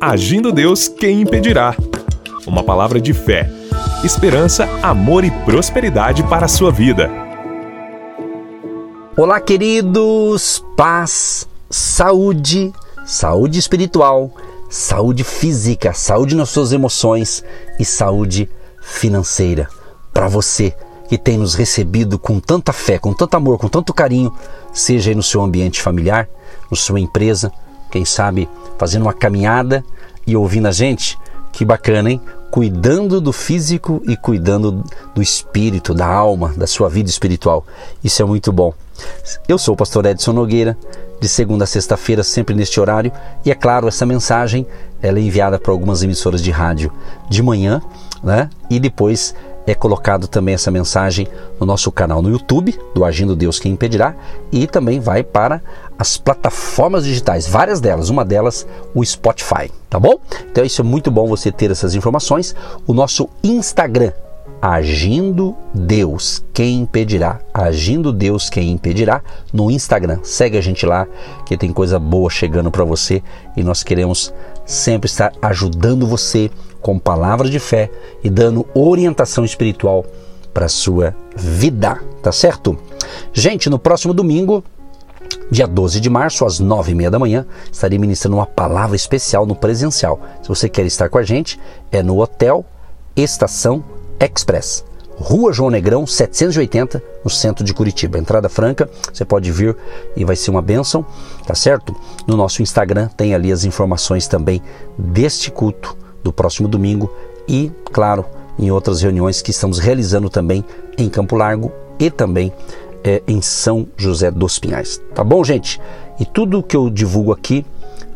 Agindo Deus, quem impedirá? Uma palavra de fé, esperança, amor e prosperidade para a sua vida. Olá, queridos! Paz, saúde, saúde espiritual, saúde física, saúde nas suas emoções e saúde financeira. Para você que tem nos recebido com tanta fé, com tanto amor, com tanto carinho, seja aí no seu ambiente familiar, na sua empresa, quem sabe fazendo uma caminhada e ouvindo a gente. Que bacana, hein? Cuidando do físico e cuidando do espírito, da alma, da sua vida espiritual. Isso é muito bom. Eu sou o pastor Edson Nogueira, de segunda a sexta-feira, sempre neste horário, e é claro, essa mensagem ela é enviada para algumas emissoras de rádio de manhã, né? E depois é colocado também essa mensagem no nosso canal no YouTube, do Agindo Deus Quem Impedirá, e também vai para as plataformas digitais, várias delas, uma delas o Spotify, tá bom? Então isso é muito bom você ter essas informações. O nosso Instagram, Agindo Deus, quem impedirá? Agindo Deus, quem impedirá? No Instagram. Segue a gente lá, que tem coisa boa chegando para você e nós queremos sempre estar ajudando você com palavra de fé e dando orientação espiritual para sua vida, tá certo? Gente, no próximo domingo, dia 12 de março, às 9h30 da manhã, estarei ministrando uma palavra especial no presencial. Se você quer estar com a gente, é no Hotel Estação Express. Rua João Negrão, 780, no centro de Curitiba. Entrada franca, você pode vir e vai ser uma bênção, tá certo? No nosso Instagram tem ali as informações também deste culto do próximo domingo e, claro, em outras reuniões que estamos realizando também em Campo Largo e também é, em São José dos Pinhais. Tá bom, gente? E tudo que eu divulgo aqui,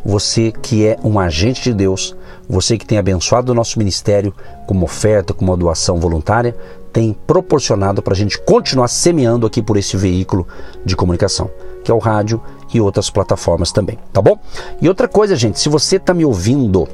você que é um agente de Deus, você que tem abençoado o nosso ministério como oferta, como doação voluntária, tem proporcionado para a gente continuar semeando aqui por esse veículo de comunicação, que é o rádio e outras plataformas também, tá bom? E outra coisa, gente, se você está me ouvindo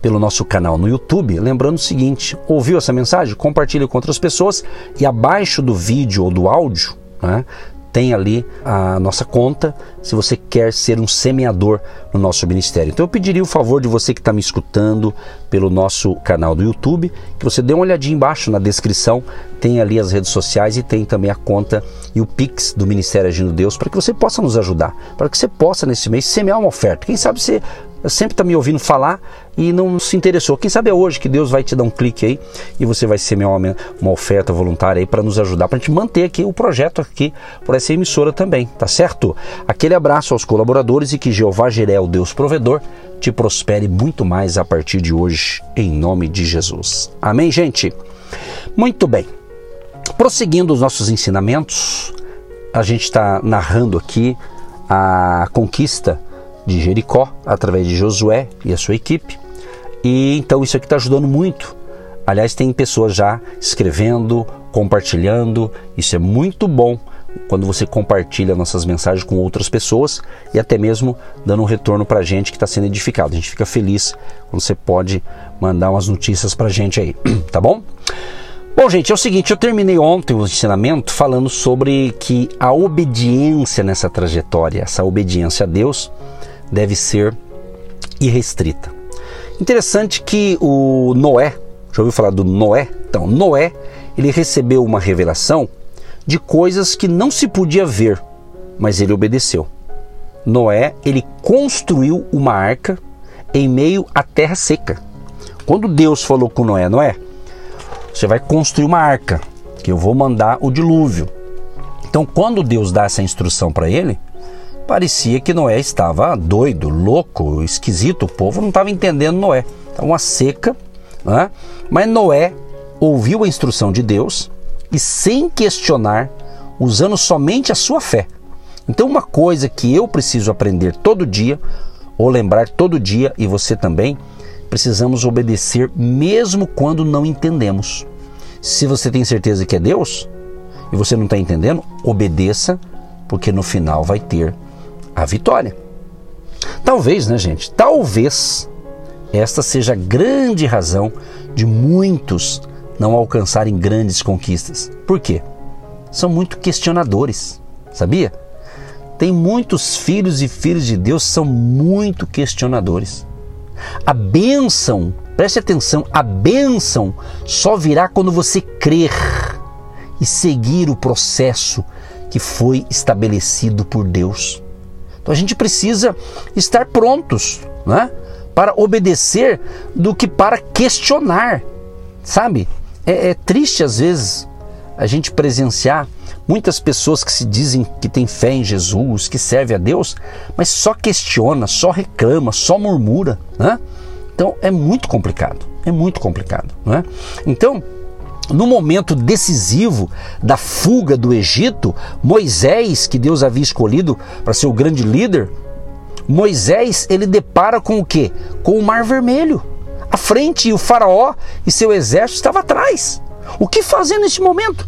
pelo nosso canal no YouTube. Lembrando o seguinte: ouviu essa mensagem? Compartilhe com outras pessoas e abaixo do vídeo ou do áudio, né, tem ali a nossa conta se você quer ser um semeador no nosso ministério. Então eu pediria o favor de você que está me escutando pelo nosso canal do YouTube, que você dê uma olhadinha embaixo na descrição, tem ali as redes sociais e tem também a conta e o Pix do Ministério Agindo Deus para que você possa nos ajudar, para que você possa nesse mês semear uma oferta. Quem sabe você sempre está me ouvindo falar e não se interessou. Quem sabe é hoje que Deus vai te dar um clique aí e você vai ser uma, uma oferta voluntária aí para nos ajudar, para a gente manter aqui o projeto aqui por essa emissora também, tá certo? Aquele abraço aos colaboradores e que Jeová Jiré, o Deus provedor, te prospere muito mais a partir de hoje, em nome de Jesus. Amém, gente? Muito bem. Prosseguindo os nossos ensinamentos, a gente está narrando aqui a conquista de Jericó através de Josué e a sua equipe. E então isso aqui está ajudando muito. Aliás, tem pessoas já escrevendo, compartilhando. Isso é muito bom quando você compartilha nossas mensagens com outras pessoas e até mesmo dando um retorno para a gente que está sendo edificado. A gente fica feliz quando você pode mandar umas notícias para a gente aí, tá bom? Bom, gente, é o seguinte, eu terminei ontem o ensinamento falando sobre que a obediência nessa trajetória, essa obediência a Deus, deve ser irrestrita. Interessante que o Noé, já ouviu falar do Noé? Então, Noé, ele recebeu uma revelação de coisas que não se podia ver, mas ele obedeceu. Noé, ele construiu uma arca em meio à terra seca. Quando Deus falou com Noé, Noé, você vai construir uma arca, que eu vou mandar o dilúvio. Então, quando Deus dá essa instrução para ele, parecia que Noé estava doido, louco, esquisito. O povo não estava entendendo Noé. Estava uma seca, né? mas Noé ouviu a instrução de Deus e, sem questionar, usando somente a sua fé. Então, uma coisa que eu preciso aprender todo dia, ou lembrar todo dia, e você também, precisamos obedecer mesmo quando não entendemos. Se você tem certeza que é Deus e você não está entendendo, obedeça, porque no final vai ter a vitória. Talvez, né, gente? Talvez esta seja a grande razão de muitos não alcançarem grandes conquistas. Por quê? São muito questionadores, sabia? Tem muitos filhos e filhas de Deus são muito questionadores. A bênção, preste atenção, a bênção só virá quando você crer e seguir o processo que foi estabelecido por Deus. Então a gente precisa estar prontos né, para obedecer do que para questionar, sabe? É, é triste às vezes a gente presenciar muitas pessoas que se dizem que têm fé em Jesus, que serve a Deus, mas só questiona, só reclama, só murmura. Né? Então é muito complicado, é muito complicado. Né? Então, no momento decisivo da fuga do Egito, Moisés, que Deus havia escolhido para ser o grande líder, Moisés ele depara com o que? Com o Mar Vermelho. À frente e o faraó e seu exército estava atrás. O que fazer nesse momento?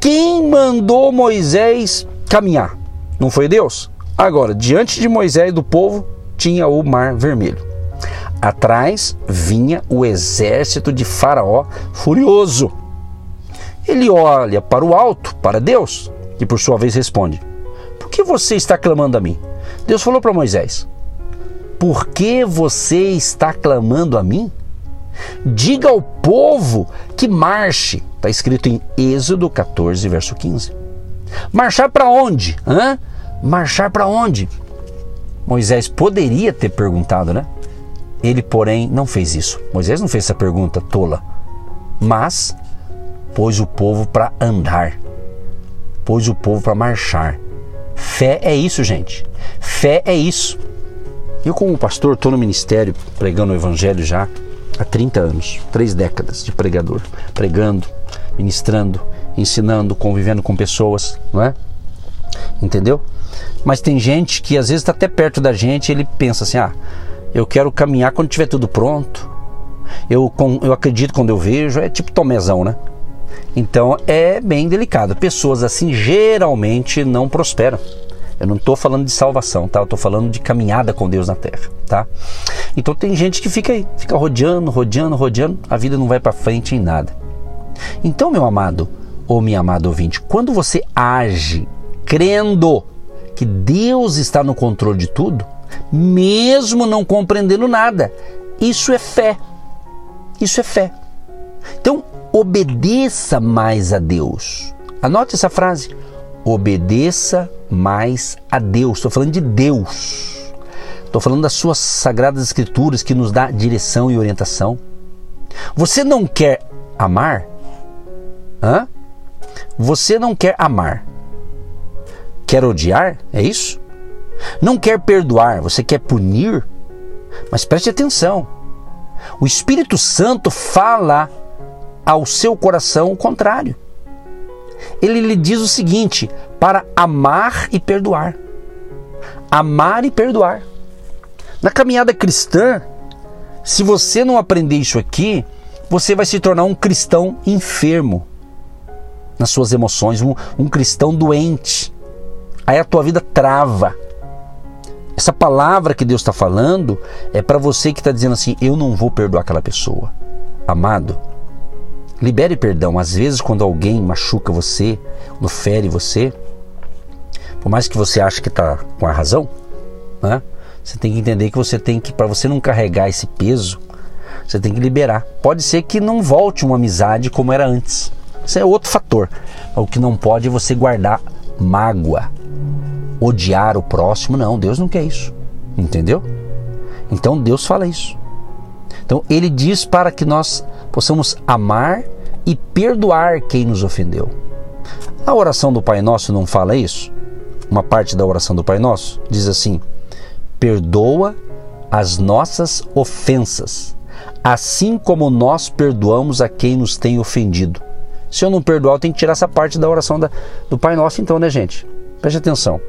Quem mandou Moisés caminhar? Não foi Deus? Agora, diante de Moisés e do povo, tinha o Mar Vermelho. Atrás vinha o exército de Faraó furioso. Ele olha para o alto, para Deus, e por sua vez responde: Por que você está clamando a mim? Deus falou para Moisés: Por que você está clamando a mim? Diga ao povo que marche. Está escrito em Êxodo 14, verso 15. Marchar para onde? Hã? Marchar para onde? Moisés poderia ter perguntado, né? Ele, porém, não fez isso. Moisés não fez essa pergunta tola, mas pôs o povo para andar, pôs o povo para marchar. Fé é isso, gente. Fé é isso. Eu, como pastor, estou no ministério pregando o evangelho já há 30 anos, três décadas de pregador, pregando, ministrando, ensinando, convivendo com pessoas, não é? Entendeu? Mas tem gente que às vezes está até perto da gente e ele pensa assim: ah, eu quero caminhar quando tiver tudo pronto. Eu, eu acredito quando eu vejo, é tipo tomezão, né? Então é bem delicado. Pessoas assim geralmente não prosperam. Eu não estou falando de salvação, tá? Eu estou falando de caminhada com Deus na terra, tá? Então tem gente que fica aí, fica rodeando, rodeando, rodeando, a vida não vai para frente em nada. Então, meu amado ou minha amada ouvinte, quando você age crendo que Deus está no controle de tudo, mesmo não compreendendo nada, isso é fé. Isso é fé. Então, obedeça mais a Deus. Anote essa frase obedeça mais a Deus. Estou falando de Deus. Estou falando das suas sagradas escrituras que nos dá direção e orientação. Você não quer amar? Hã? Você não quer amar? Quer odiar? É isso? Não quer perdoar, você quer punir? Mas preste atenção. O Espírito Santo fala ao seu coração o contrário ele lhe diz o seguinte: para amar e perdoar. Amar e perdoar. Na caminhada cristã, se você não aprender isso aqui, você vai se tornar um cristão enfermo nas suas emoções, um, um cristão doente. Aí a tua vida trava. Essa palavra que Deus está falando é para você que está dizendo assim: eu não vou perdoar aquela pessoa. Amado, Libere perdão. Às vezes, quando alguém machuca você, quando fere você, por mais que você ache que está com a razão, né? Você tem que entender que você tem que, para você não carregar esse peso, você tem que liberar. Pode ser que não volte uma amizade como era antes. Isso é outro fator. O que não pode é você guardar mágoa, odiar o próximo. Não, Deus não quer isso. Entendeu? Então Deus fala isso. Então ele diz para que nós possamos amar e perdoar quem nos ofendeu. A oração do Pai Nosso não fala isso? Uma parte da oração do Pai Nosso diz assim: Perdoa as nossas ofensas, assim como nós perdoamos a quem nos tem ofendido. Se eu não perdoar, eu tenho que tirar essa parte da oração da, do Pai Nosso, então, né, gente? Preste atenção.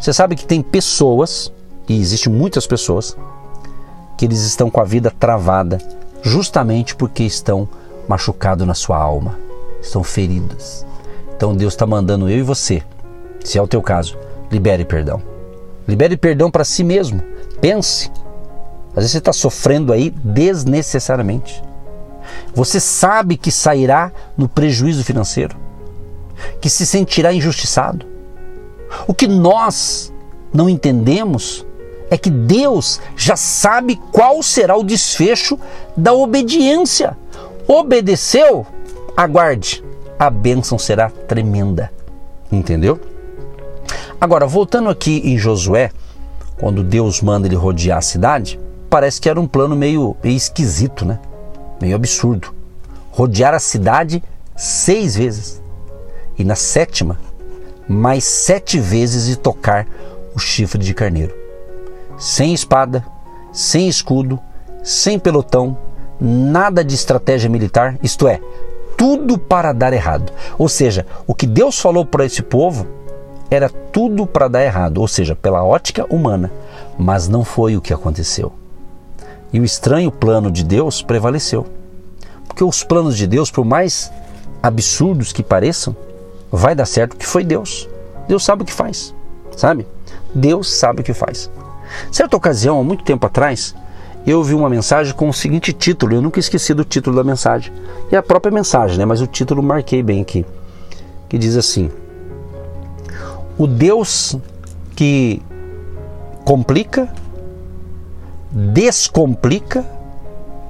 Você sabe que tem pessoas, e existem muitas pessoas, que eles estão com a vida travada justamente porque estão machucados na sua alma, estão feridas. Então Deus está mandando eu e você, se é o teu caso, libere perdão. Libere perdão para si mesmo. Pense. Às vezes você está sofrendo aí desnecessariamente. Você sabe que sairá no prejuízo financeiro, que se sentirá injustiçado. O que nós não entendemos é que Deus já sabe qual será o desfecho da obediência. Obedeceu? Aguarde, a bênção será tremenda. Entendeu? Agora, voltando aqui em Josué, quando Deus manda ele rodear a cidade, parece que era um plano meio, meio esquisito, né? Meio absurdo. Rodear a cidade seis vezes. E na sétima, mais sete vezes e tocar o chifre de carneiro. Sem espada, sem escudo, sem pelotão, nada de estratégia militar, isto é, tudo para dar errado. Ou seja, o que Deus falou para esse povo era tudo para dar errado, ou seja, pela ótica humana, mas não foi o que aconteceu. E o estranho plano de Deus prevaleceu. Porque os planos de Deus, por mais absurdos que pareçam, vai dar certo que foi Deus. Deus sabe o que faz, sabe? Deus sabe o que faz. Certa ocasião, há muito tempo atrás, eu ouvi uma mensagem com o seguinte título, eu nunca esqueci do título da mensagem. E a própria mensagem, né? Mas o título marquei bem aqui. Que diz assim: O Deus que complica, descomplica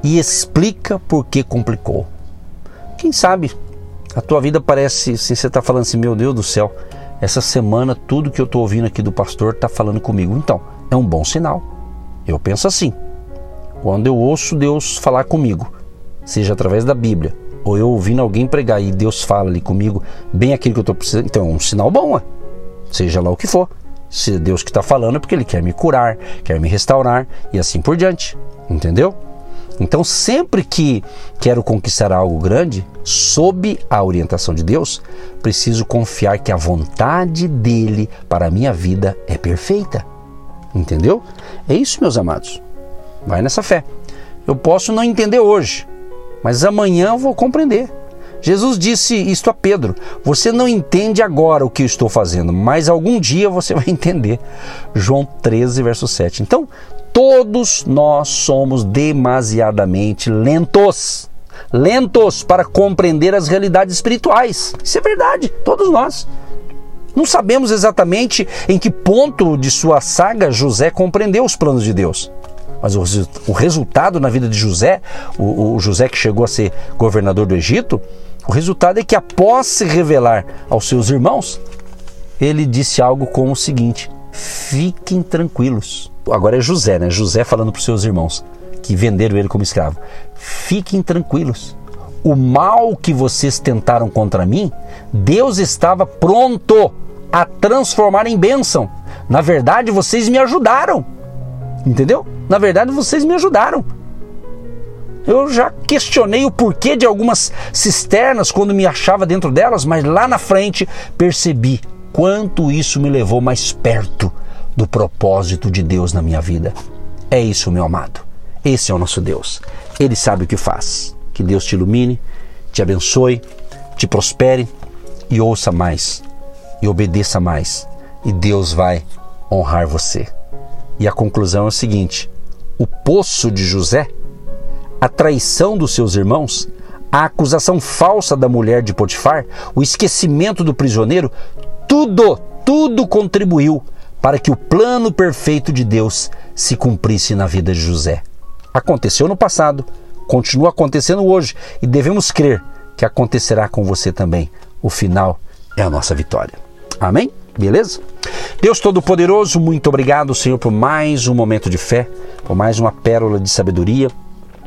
e explica por que complicou. Quem sabe a tua vida parece, assim, você está falando assim, meu Deus do céu, essa semana tudo que eu estou ouvindo aqui do pastor está falando comigo. Então, é um bom sinal. Eu penso assim. Quando eu ouço Deus falar comigo, seja através da Bíblia, ou eu ouvindo alguém pregar e Deus fala ali comigo, bem aquilo que eu estou precisando, então é um sinal bom, é? seja lá o que for. Se é Deus que está falando é porque Ele quer me curar, quer me restaurar e assim por diante. Entendeu? Então, sempre que quero conquistar algo grande, sob a orientação de Deus, preciso confiar que a vontade dele para a minha vida é perfeita. Entendeu? É isso, meus amados. Vai nessa fé. Eu posso não entender hoje, mas amanhã eu vou compreender. Jesus disse isto a Pedro: Você não entende agora o que eu estou fazendo, mas algum dia você vai entender. João 13, verso 7. Então, todos nós somos demasiadamente lentos. Lentos para compreender as realidades espirituais. Isso é verdade, todos nós. Não sabemos exatamente em que ponto de sua saga José compreendeu os planos de Deus. Mas o, o resultado na vida de José, o, o José que chegou a ser governador do Egito, o resultado é que após se revelar aos seus irmãos, ele disse algo como o seguinte: fiquem tranquilos. Agora é José, né? José falando para os seus irmãos que venderam ele como escravo: fiquem tranquilos. O mal que vocês tentaram contra mim, Deus estava pronto a transformar em bênção. Na verdade, vocês me ajudaram. Entendeu? Na verdade, vocês me ajudaram. Eu já questionei o porquê de algumas cisternas quando me achava dentro delas, mas lá na frente percebi quanto isso me levou mais perto do propósito de Deus na minha vida. É isso, meu amado. Esse é o nosso Deus. Ele sabe o que faz. Que Deus te ilumine, te abençoe, te prospere e ouça mais e obedeça mais. E Deus vai honrar você. E a conclusão é o seguinte: o poço de José a traição dos seus irmãos, a acusação falsa da mulher de Potifar, o esquecimento do prisioneiro, tudo, tudo contribuiu para que o plano perfeito de Deus se cumprisse na vida de José. Aconteceu no passado, continua acontecendo hoje e devemos crer que acontecerá com você também. O final é a nossa vitória. Amém? Beleza? Deus Todo-Poderoso, muito obrigado, Senhor, por mais um momento de fé, por mais uma pérola de sabedoria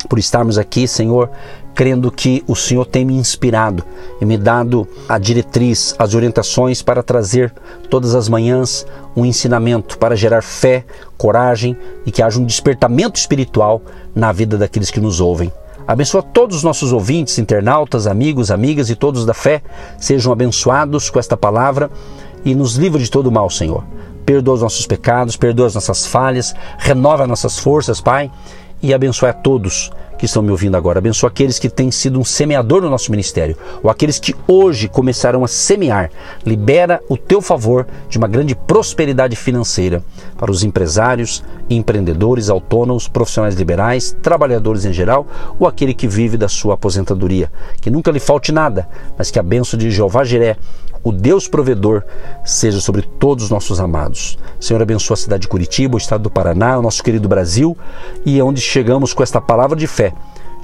por estarmos aqui, Senhor, crendo que o Senhor tem me inspirado e me dado a diretriz, as orientações para trazer todas as manhãs um ensinamento para gerar fé, coragem e que haja um despertamento espiritual na vida daqueles que nos ouvem. Abençoa todos os nossos ouvintes, internautas, amigos, amigas e todos da fé. Sejam abençoados com esta palavra e nos livre de todo mal, Senhor. Perdoa os nossos pecados, perdoa as nossas falhas, renova nossas forças, Pai, e abençoe a todos que estão me ouvindo agora. Abençoa aqueles que têm sido um semeador no nosso ministério, ou aqueles que hoje começaram a semear. Libera o teu favor de uma grande prosperidade financeira para os empresários, empreendedores, autônomos, profissionais liberais, trabalhadores em geral, ou aquele que vive da sua aposentadoria. Que nunca lhe falte nada, mas que a bênção de Jeová Jiré, o Deus provedor, seja sobre todos os nossos amados. Senhor, abençoa a cidade de Curitiba, o estado do Paraná, o nosso querido Brasil e onde chegamos com esta palavra de fé.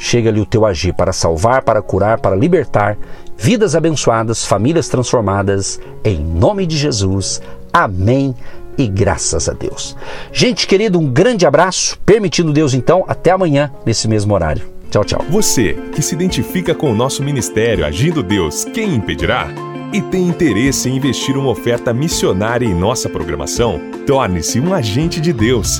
Chega-lhe o teu agir para salvar, para curar, para libertar, vidas abençoadas, famílias transformadas, em nome de Jesus. Amém e graças a Deus. Gente querida, um grande abraço, permitindo Deus então, até amanhã nesse mesmo horário. Tchau, tchau. Você que se identifica com o nosso ministério Agindo Deus, quem impedirá? E tem interesse em investir uma oferta missionária em nossa programação? Torne-se um agente de Deus